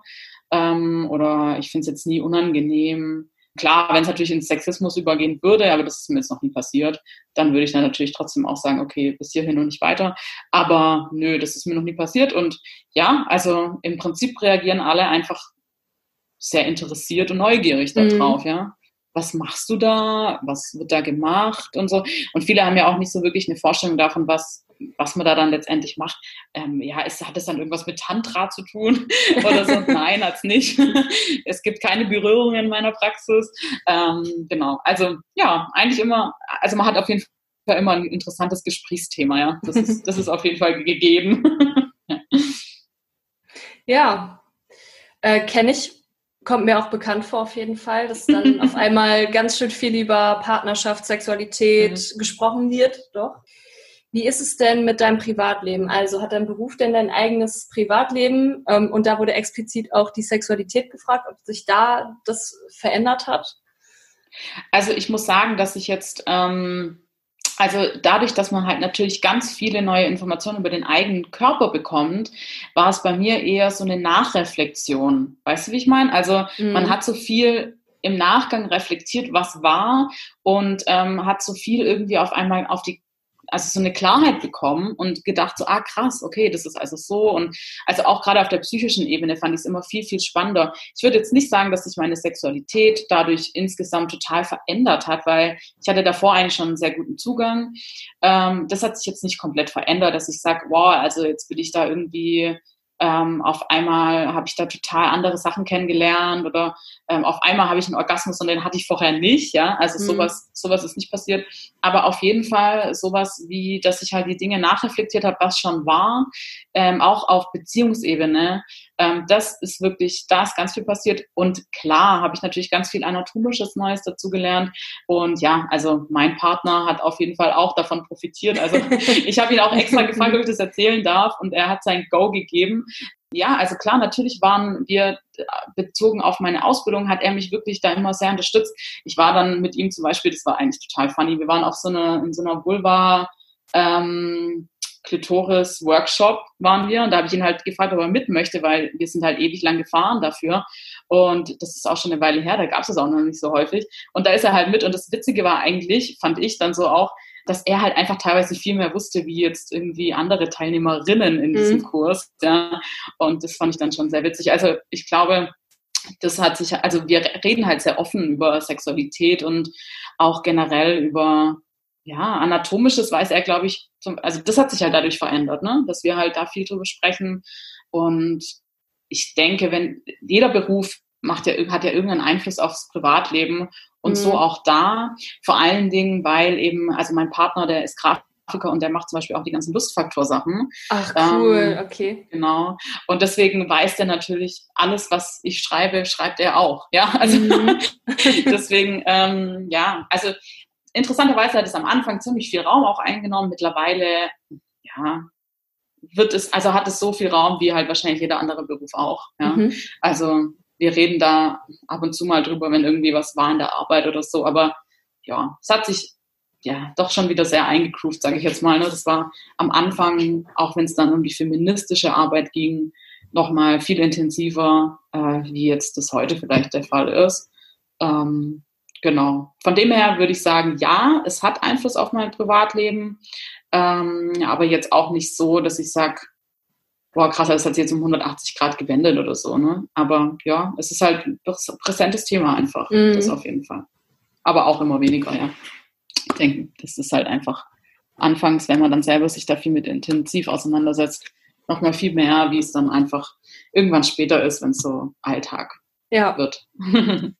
Ähm, oder ich finde es jetzt nie unangenehm. Klar, wenn es natürlich in Sexismus übergehen würde, aber das ist mir jetzt noch nie passiert, dann würde ich dann natürlich trotzdem auch sagen, okay, bis hierhin und nicht weiter. Aber nö, das ist mir noch nie passiert. Und ja, also im Prinzip reagieren alle einfach sehr interessiert und neugierig darauf, mhm. ja was machst du da, was wird da gemacht und so. Und viele haben ja auch nicht so wirklich eine Vorstellung davon, was, was man da dann letztendlich macht. Ähm, ja, ist, hat es dann irgendwas mit Tantra zu tun oder so? Nein, hat's nicht. es gibt keine Berührungen in meiner Praxis. Ähm, genau, also ja, eigentlich immer, also man hat auf jeden Fall immer ein interessantes Gesprächsthema, ja. Das ist, das ist auf jeden Fall gegeben. ja, äh, kenne ich kommt mir auch bekannt vor auf jeden Fall, dass dann auf einmal ganz schön viel über Partnerschaft, Sexualität mhm. gesprochen wird, doch. Wie ist es denn mit deinem Privatleben? Also hat dein Beruf denn dein eigenes Privatleben? Ähm, und da wurde explizit auch die Sexualität gefragt, ob sich da das verändert hat? Also ich muss sagen, dass ich jetzt ähm, also dadurch, dass man halt natürlich ganz viele neue Informationen über den eigenen Körper bekommt, war es bei mir eher so eine Nachreflexion. Weißt du, wie ich meine? Also mhm. man hat so viel im Nachgang reflektiert, was war und ähm, hat so viel irgendwie auf einmal auf die also so eine Klarheit bekommen und gedacht so, ah krass, okay, das ist also so und also auch gerade auf der psychischen Ebene fand ich es immer viel, viel spannender. Ich würde jetzt nicht sagen, dass sich meine Sexualität dadurch insgesamt total verändert hat, weil ich hatte davor eigentlich schon einen sehr guten Zugang. Ähm, das hat sich jetzt nicht komplett verändert, dass ich sage, wow, also jetzt bin ich da irgendwie ähm, auf einmal habe ich da total andere Sachen kennengelernt oder ähm, auf einmal habe ich einen Orgasmus und den hatte ich vorher nicht, ja, also mhm. sowas, sowas ist nicht passiert, aber auf jeden Fall sowas wie, dass ich halt die Dinge nachreflektiert habe, was schon war, ähm, auch auf Beziehungsebene, ähm, das ist wirklich, da ist ganz viel passiert. Und klar habe ich natürlich ganz viel anatomisches Neues dazu gelernt. Und ja, also mein Partner hat auf jeden Fall auch davon profitiert, also ich habe ihn auch extra gefragt, ob ich das erzählen darf. Und er hat sein Go gegeben, ja, also klar, natürlich waren wir bezogen auf meine Ausbildung, hat er mich wirklich da immer sehr unterstützt. Ich war dann mit ihm zum Beispiel, das war eigentlich total funny, wir waren auf so einer, in so einer Vulva, ähm, Klitoris-Workshop waren wir und da habe ich ihn halt gefragt, ob er mit möchte, weil wir sind halt ewig lang gefahren dafür und das ist auch schon eine Weile her, da gab es das auch noch nicht so häufig und da ist er halt mit und das Witzige war eigentlich, fand ich dann so auch, dass er halt einfach teilweise viel mehr wusste, wie jetzt irgendwie andere Teilnehmerinnen in diesem mhm. Kurs. Ja. Und das fand ich dann schon sehr witzig. Also ich glaube, das hat sich, also wir reden halt sehr offen über Sexualität und auch generell über ja, anatomisches weiß er, glaube ich, zum, also das hat sich halt dadurch verändert, ne? dass wir halt da viel drüber sprechen. Und ich denke, wenn jeder Beruf macht ja, hat ja irgendeinen Einfluss aufs Privatleben und mhm. so auch da, vor allen Dingen, weil eben, also mein Partner, der ist Grafiker und der macht zum Beispiel auch die ganzen Lustfaktorsachen. Ach cool, ähm, okay. Genau. Und deswegen weiß der natürlich alles, was ich schreibe, schreibt er auch. Ja, also mhm. deswegen, ähm, ja, also interessanterweise hat es am Anfang ziemlich viel Raum auch eingenommen. Mittlerweile, ja, wird es, also hat es so viel Raum wie halt wahrscheinlich jeder andere Beruf auch. Ja. Mhm. Also wir reden da ab und zu mal drüber, wenn irgendwie was war in der Arbeit oder so. Aber ja, es hat sich ja doch schon wieder sehr eingegroovt, sage ich jetzt mal. Ne? Das war am Anfang, auch wenn es dann um die feministische Arbeit ging, nochmal viel intensiver, äh, wie jetzt das heute vielleicht der Fall ist. Ähm, genau. Von dem her würde ich sagen, ja, es hat Einfluss auf mein Privatleben, ähm, aber jetzt auch nicht so, dass ich sage, boah, krass, das hat sich jetzt um 180 Grad gewendet oder so, ne? Aber ja, es ist halt ein präsentes Thema einfach, mhm. das auf jeden Fall. Aber auch immer weniger, ja. Ich denke, das ist halt einfach anfangs, wenn man dann selber sich da viel mit intensiv auseinandersetzt, nochmal viel mehr, wie es dann einfach irgendwann später ist, wenn es so Alltag ja. wird.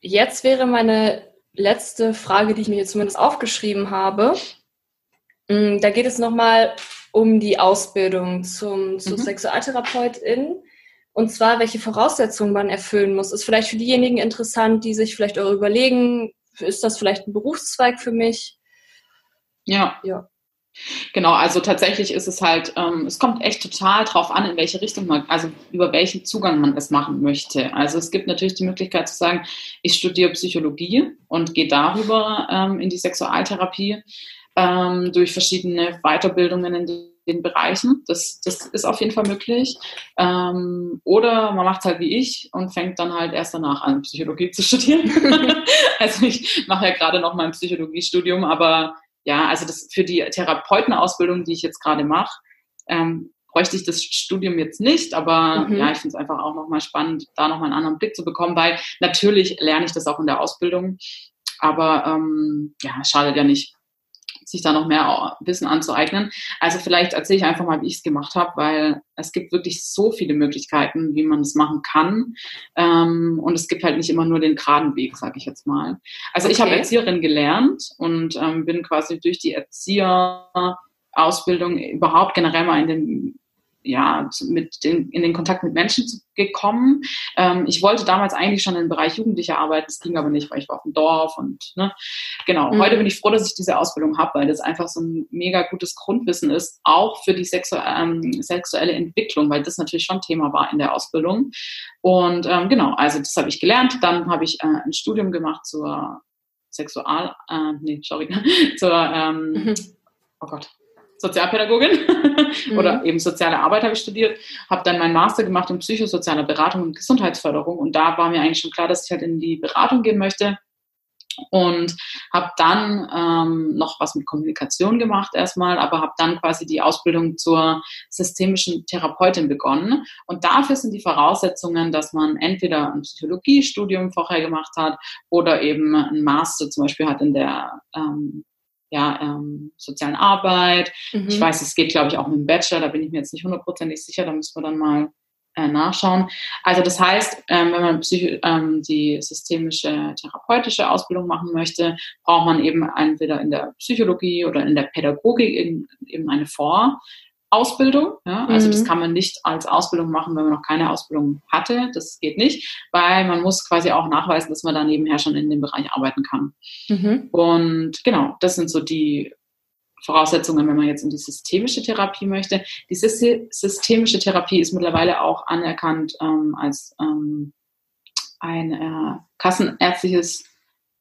jetzt wäre meine letzte Frage, die ich mir jetzt zumindest aufgeschrieben habe. Mm, da geht es nochmal um die Ausbildung zum, zur mhm. Sexualtherapeutin. Und zwar, welche Voraussetzungen man erfüllen muss. Ist vielleicht für diejenigen interessant, die sich vielleicht auch überlegen, ist das vielleicht ein Berufszweig für mich? Ja. Ja. Genau, also tatsächlich ist es halt, ähm, es kommt echt total drauf an, in welche Richtung man, also über welchen Zugang man es machen möchte. Also es gibt natürlich die Möglichkeit zu sagen, ich studiere Psychologie und gehe darüber ähm, in die Sexualtherapie ähm, durch verschiedene Weiterbildungen in den Bereichen. Das, das ist auf jeden Fall möglich. Ähm, oder man macht es halt wie ich und fängt dann halt erst danach an, Psychologie zu studieren. also ich mache ja gerade noch mein Psychologiestudium, aber ja, also das für die Therapeutenausbildung, die ich jetzt gerade mache, ähm, bräuchte ich das Studium jetzt nicht, aber mhm. ja, ich finde es einfach auch nochmal spannend, da nochmal einen anderen Blick zu bekommen, weil natürlich lerne ich das auch in der Ausbildung, aber ähm, ja, schadet ja nicht sich da noch mehr Wissen anzueignen. Also vielleicht erzähle ich einfach mal, wie ich es gemacht habe, weil es gibt wirklich so viele Möglichkeiten, wie man es machen kann. Ähm, und es gibt halt nicht immer nur den geraden Weg, sage ich jetzt mal. Also okay. ich habe Erzieherin gelernt und ähm, bin quasi durch die Erzieherausbildung überhaupt generell mal in den ja, mit den, in den Kontakt mit Menschen gekommen. Ähm, ich wollte damals eigentlich schon im Bereich Jugendliche arbeiten, das ging aber nicht, weil ich war auf dem Dorf und ne, genau. Mhm. Heute bin ich froh, dass ich diese Ausbildung habe, weil das einfach so ein mega gutes Grundwissen ist, auch für die sexu ähm, sexuelle Entwicklung, weil das natürlich schon Thema war in der Ausbildung. Und ähm, genau, also das habe ich gelernt. Dann habe ich äh, ein Studium gemacht zur Sexual, äh, nee, sorry, zur, ähm, mhm. oh Gott, Sozialpädagogin mhm. oder eben soziale Arbeit habe ich studiert, habe dann meinen Master gemacht in psychosozialer Beratung und Gesundheitsförderung und da war mir eigentlich schon klar, dass ich halt in die Beratung gehen möchte und habe dann ähm, noch was mit Kommunikation gemacht erstmal, aber habe dann quasi die Ausbildung zur systemischen Therapeutin begonnen. Und dafür sind die Voraussetzungen, dass man entweder ein Psychologiestudium vorher gemacht hat oder eben ein Master zum Beispiel hat in der ähm, ja, ähm, sozialen Arbeit. Mhm. Ich weiß, es geht, glaube ich, auch mit dem Bachelor, da bin ich mir jetzt nicht hundertprozentig sicher, da müssen wir dann mal äh, nachschauen. Also das heißt, ähm, wenn man Psycho ähm, die systemische therapeutische Ausbildung machen möchte, braucht man eben entweder in der Psychologie oder in der Pädagogik eben eine Vorausbildung. Ja? Also mhm. das kann man nicht als Ausbildung machen, wenn man noch keine Ausbildung hatte. Das geht nicht, weil man muss quasi auch nachweisen, dass man da nebenher schon in dem Bereich arbeiten kann. Mhm. Und genau, das sind so die Voraussetzungen, wenn man jetzt in die systemische Therapie möchte. Die systemische Therapie ist mittlerweile auch anerkannt ähm, als ähm, ein äh, kassenärztliches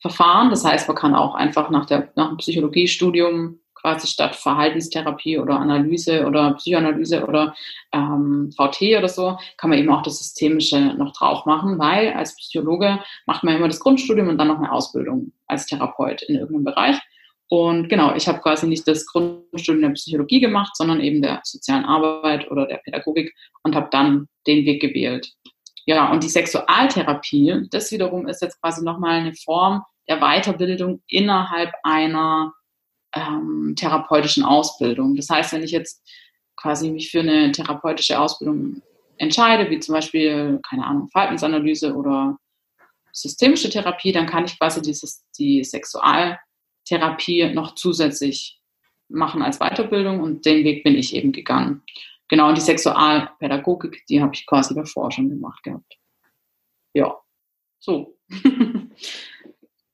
Verfahren. Das heißt, man kann auch einfach nach, der, nach dem Psychologiestudium quasi statt Verhaltenstherapie oder Analyse oder Psychoanalyse oder ähm, VT oder so, kann man eben auch das Systemische noch drauf machen, weil als Psychologe macht man immer das Grundstudium und dann noch eine Ausbildung als Therapeut in irgendeinem Bereich. Und genau, ich habe quasi nicht das Grundstudium der Psychologie gemacht, sondern eben der sozialen Arbeit oder der Pädagogik und habe dann den Weg gewählt. Ja, und die Sexualtherapie, das wiederum ist jetzt quasi nochmal eine Form der Weiterbildung innerhalb einer ähm, therapeutischen Ausbildung. Das heißt, wenn ich jetzt quasi mich für eine therapeutische Ausbildung entscheide, wie zum Beispiel, keine Ahnung, Verhaltensanalyse oder systemische Therapie, dann kann ich quasi dieses, die Sexual Therapie noch zusätzlich machen als Weiterbildung und den Weg bin ich eben gegangen. Genau, und die Sexualpädagogik, die habe ich quasi davor schon gemacht gehabt. Ja, so.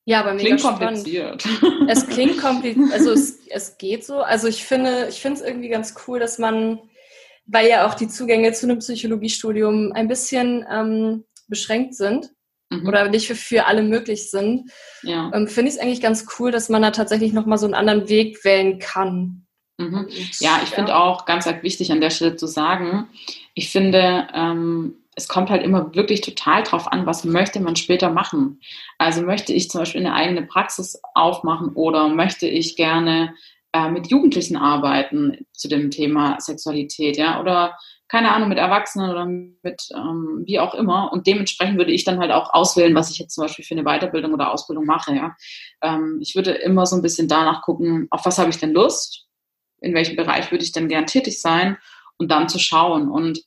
Ja, aber mega klingt kompliziert. Es klingt kompliziert, also es, es geht so. Also ich finde, ich finde es irgendwie ganz cool, dass man, weil ja auch die Zugänge zu einem Psychologiestudium ein bisschen ähm, beschränkt sind, mhm. oder nicht für, für alle möglich sind, ja. ähm, finde ich es eigentlich ganz cool, dass man da tatsächlich nochmal so einen anderen Weg wählen kann. Mhm. Und, ja, ich ja. finde auch ganz wichtig an der Stelle zu sagen, ich finde, ähm, es kommt halt immer wirklich total drauf an, was möchte man später machen. Also möchte ich zum Beispiel eine eigene Praxis aufmachen oder möchte ich gerne äh, mit Jugendlichen arbeiten zu dem Thema Sexualität, ja, oder keine Ahnung, mit Erwachsenen oder mit ähm, wie auch immer. Und dementsprechend würde ich dann halt auch auswählen, was ich jetzt zum Beispiel für eine Weiterbildung oder Ausbildung mache. Ja. Ähm, ich würde immer so ein bisschen danach gucken, auf was habe ich denn Lust, in welchem Bereich würde ich denn gern tätig sein und dann zu schauen. Und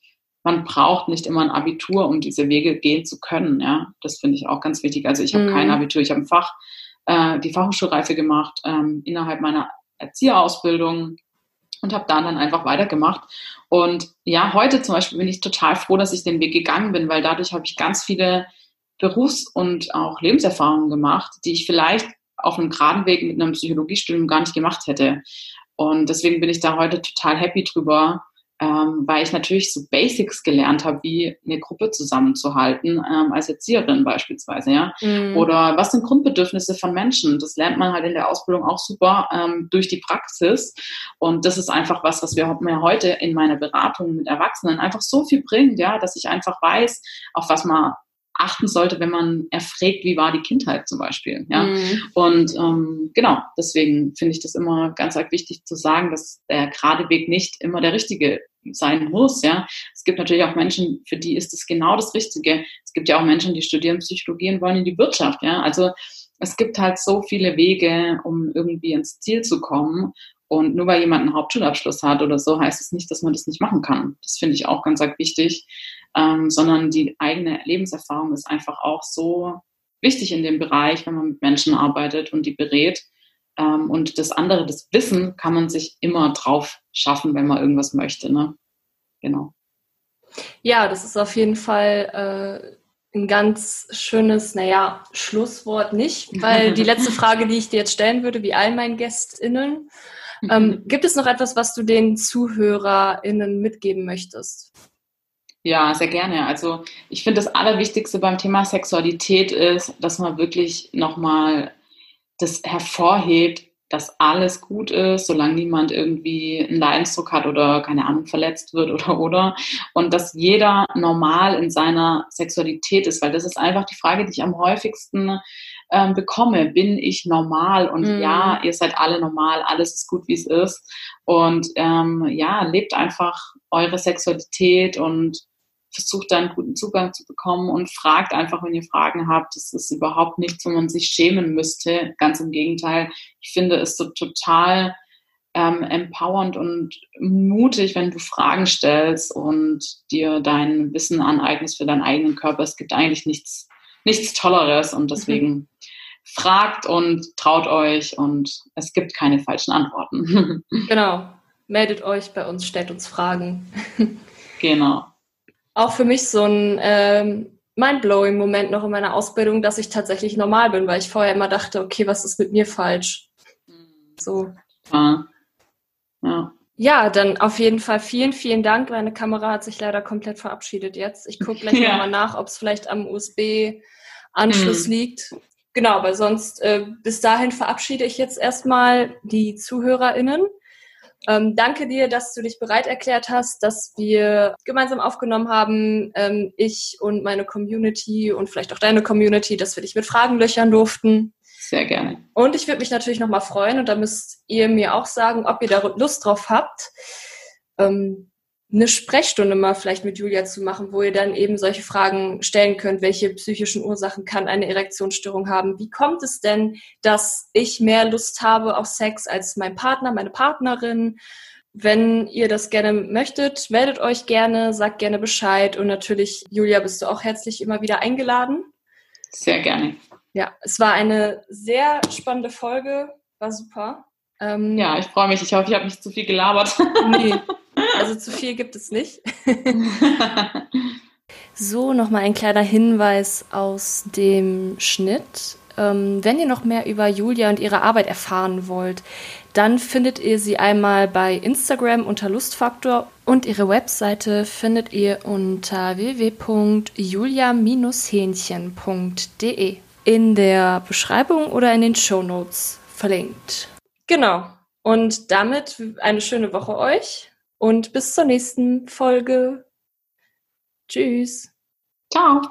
man braucht nicht immer ein Abitur, um diese Wege gehen zu können. Ja. Das finde ich auch ganz wichtig. Also ich habe mhm. kein Abitur, ich habe ein Fach, äh, die Fachhochschulreife gemacht ähm, innerhalb meiner Erzieherausbildung und habe da dann einfach weitergemacht. Und ja, heute zum Beispiel bin ich total froh, dass ich den Weg gegangen bin, weil dadurch habe ich ganz viele Berufs- und auch Lebenserfahrungen gemacht, die ich vielleicht auf einem geraden Weg mit einem Psychologiestudium gar nicht gemacht hätte. Und deswegen bin ich da heute total happy drüber, ähm, weil ich natürlich so Basics gelernt habe, wie eine Gruppe zusammenzuhalten, ähm, als Erzieherin beispielsweise, ja. Mhm. Oder was sind Grundbedürfnisse von Menschen? Das lernt man halt in der Ausbildung auch super ähm, durch die Praxis. Und das ist einfach was, was wir mir heute in meiner Beratung mit Erwachsenen einfach so viel bringt, ja, dass ich einfach weiß, auf was man achten sollte, wenn man erfragt, wie war die Kindheit zum Beispiel. Ja? Mhm. Und ähm, genau, deswegen finde ich das immer ganz arg wichtig zu sagen, dass der gerade Weg nicht immer der richtige sein muss. Ja? Es gibt natürlich auch Menschen, für die ist es genau das Richtige. Es gibt ja auch Menschen, die studieren Psychologie und wollen in die Wirtschaft. Ja? Also es gibt halt so viele Wege, um irgendwie ins Ziel zu kommen. Und nur weil jemand einen Hauptschulabschluss hat oder so, heißt es nicht, dass man das nicht machen kann. Das finde ich auch ganz wichtig ähm, sondern die eigene Lebenserfahrung ist einfach auch so wichtig in dem Bereich, wenn man mit Menschen arbeitet und die berät. Ähm, und das andere, das Wissen, kann man sich immer drauf schaffen, wenn man irgendwas möchte. Ne? Genau. Ja, das ist auf jeden Fall äh, ein ganz schönes, naja, Schlusswort nicht, weil die letzte Frage, die ich dir jetzt stellen würde, wie all meinen GästInnen, ähm, gibt es noch etwas, was du den ZuhörerInnen mitgeben möchtest? Ja, sehr gerne. Also ich finde, das Allerwichtigste beim Thema Sexualität ist, dass man wirklich nochmal das hervorhebt, dass alles gut ist, solange niemand irgendwie einen Leidensdruck hat oder keine Ahnung verletzt wird oder oder und dass jeder normal in seiner Sexualität ist, weil das ist einfach die Frage, die ich am häufigsten ähm, bekomme. Bin ich normal? Und mm. ja, ihr seid alle normal, alles ist gut, wie es ist. Und ähm, ja, lebt einfach eure Sexualität und versucht da einen guten Zugang zu bekommen und fragt einfach, wenn ihr Fragen habt. Das ist überhaupt nichts, wo man sich schämen müsste. Ganz im Gegenteil. Ich finde es so total ähm, empowernd und mutig, wenn du Fragen stellst und dir dein Wissen aneignest für deinen eigenen Körper. Es gibt eigentlich nichts, nichts Tolleres und deswegen mhm. Fragt und traut euch und es gibt keine falschen Antworten. Genau. Meldet euch bei uns, stellt uns Fragen. Genau auch für mich so ein ähm, mindblowing Moment noch in meiner Ausbildung, dass ich tatsächlich normal bin, weil ich vorher immer dachte, okay, was ist mit mir falsch? So. Ja. Ja. Ja, dann auf jeden Fall vielen, vielen Dank. Meine Kamera hat sich leider komplett verabschiedet jetzt. Ich gucke gleich ja. nochmal nach, ob es vielleicht am USB-Anschluss hm. liegt. Genau, aber sonst äh, bis dahin verabschiede ich jetzt erstmal die ZuhörerInnen. Ähm, danke dir, dass du dich bereit erklärt hast, dass wir gemeinsam aufgenommen haben, ähm, ich und meine Community und vielleicht auch deine Community, dass wir dich mit Fragen löchern durften. Sehr gerne. Und ich würde mich natürlich nochmal freuen, und da müsst ihr mir auch sagen, ob ihr da Lust drauf habt, ähm, eine Sprechstunde mal vielleicht mit Julia zu machen, wo ihr dann eben solche Fragen stellen könnt. Welche psychischen Ursachen kann eine Erektionsstörung haben? Wie kommt es denn, dass ich mehr Lust habe auf Sex als mein Partner, meine Partnerin? Wenn ihr das gerne möchtet, meldet euch gerne, sagt gerne Bescheid und natürlich, Julia, bist du auch herzlich immer wieder eingeladen. Sehr gerne. Ja, es war eine sehr spannende Folge, war super. Ähm, ja, ich freue mich. Ich hoffe, ich habe nicht zu viel gelabert. Nee, also zu viel gibt es nicht. so, nochmal ein kleiner Hinweis aus dem Schnitt. Ähm, wenn ihr noch mehr über Julia und ihre Arbeit erfahren wollt, dann findet ihr sie einmal bei Instagram unter Lustfaktor und ihre Webseite findet ihr unter www.julia-hähnchen.de in der Beschreibung oder in den Show Notes verlinkt. Genau. Und damit eine schöne Woche euch und bis zur nächsten Folge. Tschüss. Ciao.